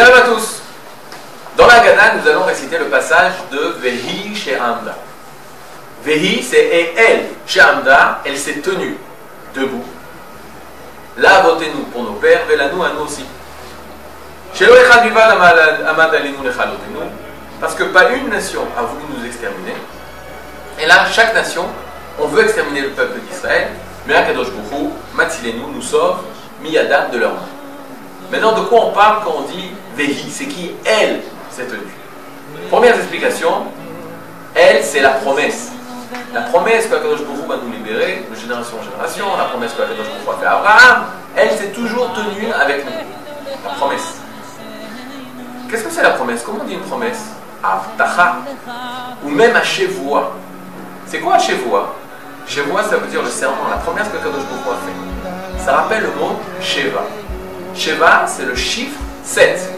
Salut à tous Dans la Gada, nous allons réciter le passage de Vehi chez Amda. Vehi, c'est et elle, chez elle s'est tenue debout. Là, votez-nous pour nos pères, Velanou à nous aussi. Parce que pas une nation a voulu nous exterminer. Et là, chaque nation, on veut exterminer le peuple d'Israël, mais Akadosh Bouchou, Matzilenu, nous sauve, Miyadam de leur main. Maintenant, de quoi on parle quand on dit Vehi C'est qui elle s'est tenue Première explication, elle, c'est la promesse. La promesse que Akadosh Baruch va nous libérer de génération en génération, la promesse que Akadosh Baruch a fait à Abraham, elle s'est toujours tenue avec nous. La promesse. Qu'est-ce que c'est la promesse? Comment on dit une promesse? Avtacha. Ou même à Shevoa. C'est quoi Shevoa? Shevoa, ça veut dire le serment, la promesse que Akadosh Baruch a fait. Ça rappelle le mot Sheva. Sheva, c'est le chiffre 7,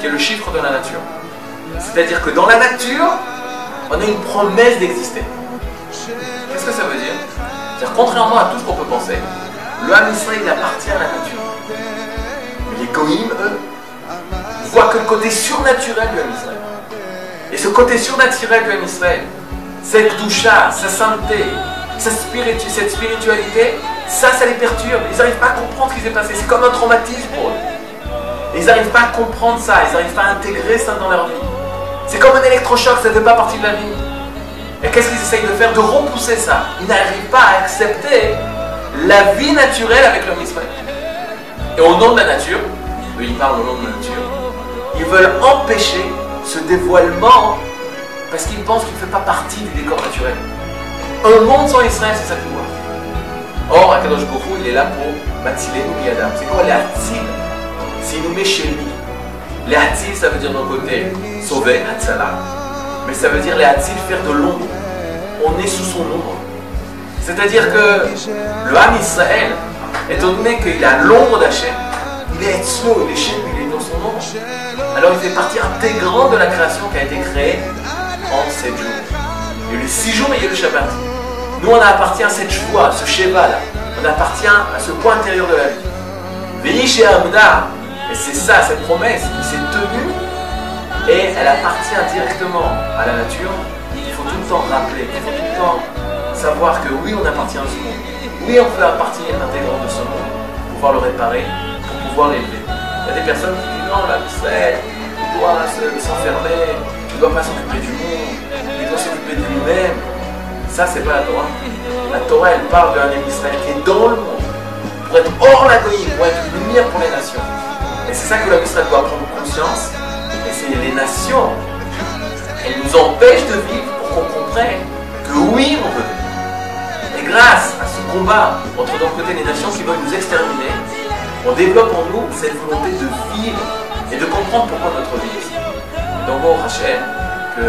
qui est le chiffre de la nature. C'est-à-dire que dans la nature, on a une promesse d'exister. Qu'est-ce que ça veut dire? C'est-à-dire, contrairement à tout ce qu'on peut penser, le Ham Israël il appartient à la nature. Mais les Goïm, eux, voient que le côté surnaturel du Ham Israël. Et ce côté surnaturel du Ham Israël, cette doucha, sa sainteté, cette spiritualité, ça, ça les perturbe. Ils n'arrivent pas à comprendre ce qui s'est passé. C'est comme un traumatisme pour eux. Ils n'arrivent pas à comprendre ça. Ils n'arrivent pas à intégrer ça dans leur vie. C'est comme un électrochoc, ça ne fait pas partie de la vie. Et qu'est-ce qu'ils essayent de faire? De repousser ça. Ils n'arrivent pas à accepter la vie naturelle avec l'homme Israël. Et au nom de la nature, eux ils parlent au nom de la nature, ils veulent empêcher ce dévoilement parce qu'ils pensent qu'il ne fait pas partie du décor naturel. Un monde sans Israël, c'est ça qu'ils voient. Or, Akadosh Bokhu, il est là pour Matzilenu Yadam. C'est quoi les Hatzil S'il nous met chez lui. Les Hatzil, ça veut dire d'un côté sauver, Hatzala. Mais ça veut dire les Hatzil faire de l'ombre. On est sous son ombre. C'est-à-dire que le Ham Israël, étant donné qu'il a l'ombre d'Hachem, il est Etzlo, il est il est dans son ombre. Alors il fait partie intégrante de la création qui a été créée en 7 jours. Il y a eu les 6 jours, mais il y a eu le Shabbat. Nous, on appartient à cette joie, à ce Sheva là. On appartient à ce point intérieur de la vie. Veillez chez Amda. Et c'est ça, cette promesse qui s'est tenue. Et elle appartient directement à la nature. Il faut tout le temps rappeler, il faut tout le temps savoir que oui, on appartient à ce monde. Oui, on fait partie intégrante de ce monde pour pouvoir le réparer, pour pouvoir l'élever. Il y a des personnes qui disent non, là, Israël, il doit s'enfermer, il ne doit pas s'occuper du monde, il doit s'occuper de lui-même. Ça, c'est pas la Torah. La Torah, elle parle d'un Israël qui est dans le monde, pour être hors la goïne, pour être une lumière pour les nations. Et c'est ça que l'homme Israël doit prendre conscience. Et c'est les nations, elles nous empêchent de vivre pour qu'on comprenne que oui, on veut. Et grâce à ce combat entre d'un côté les nations qui veulent nous exterminer, on développe en nous cette volonté de vivre et de comprendre pourquoi notre vie est. Donc, bon, Rachel, que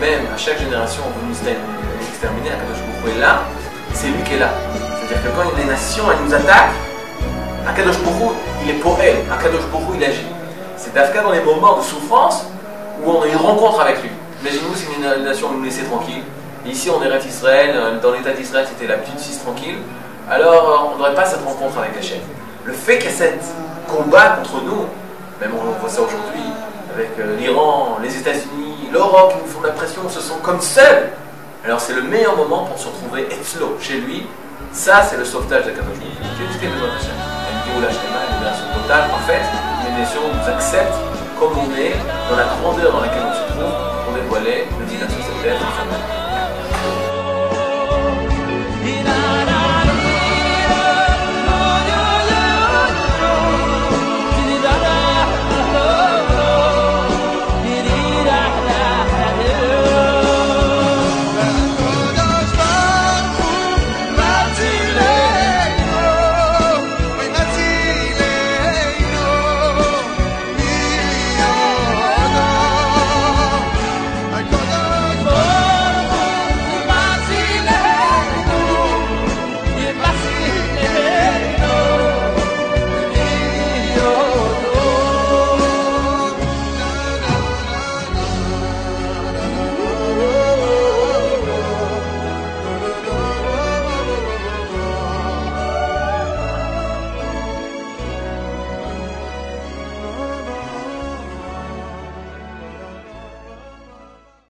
même à chaque génération, on nous exterminer, Akadosh Baruch est là, c'est lui qui est là. C'est-à-dire que quand les nations elles nous attaquent, Akadosh Baruch il est pour elles, Akadosh Baruch il agit. C'est d'Afka dans les moments de souffrance où on a une rencontre avec lui. Imaginez-vous si une nation nous laissait tranquille. Ici, on est Ret Israël, dans l'état d'Israël, c'était la petite fille tranquille. Alors, on n'aurait pas cette rencontre avec Hachem. Le fait qu'il y ait cette combat contre nous, même on voit ça aujourd'hui, avec l'Iran, les États-Unis, l'Europe qui nous font de la pression, on se sent comme seuls. Alors c'est le meilleur moment pour se retrouver Etzlo, chez lui. Ça, c'est le sauvetage de Kadosh d'Hachem. Elle dit une libération totale, en fait. Les nations nous acceptent comme on est, dans la grandeur dans laquelle on se trouve, pour dévoiler le cette terre.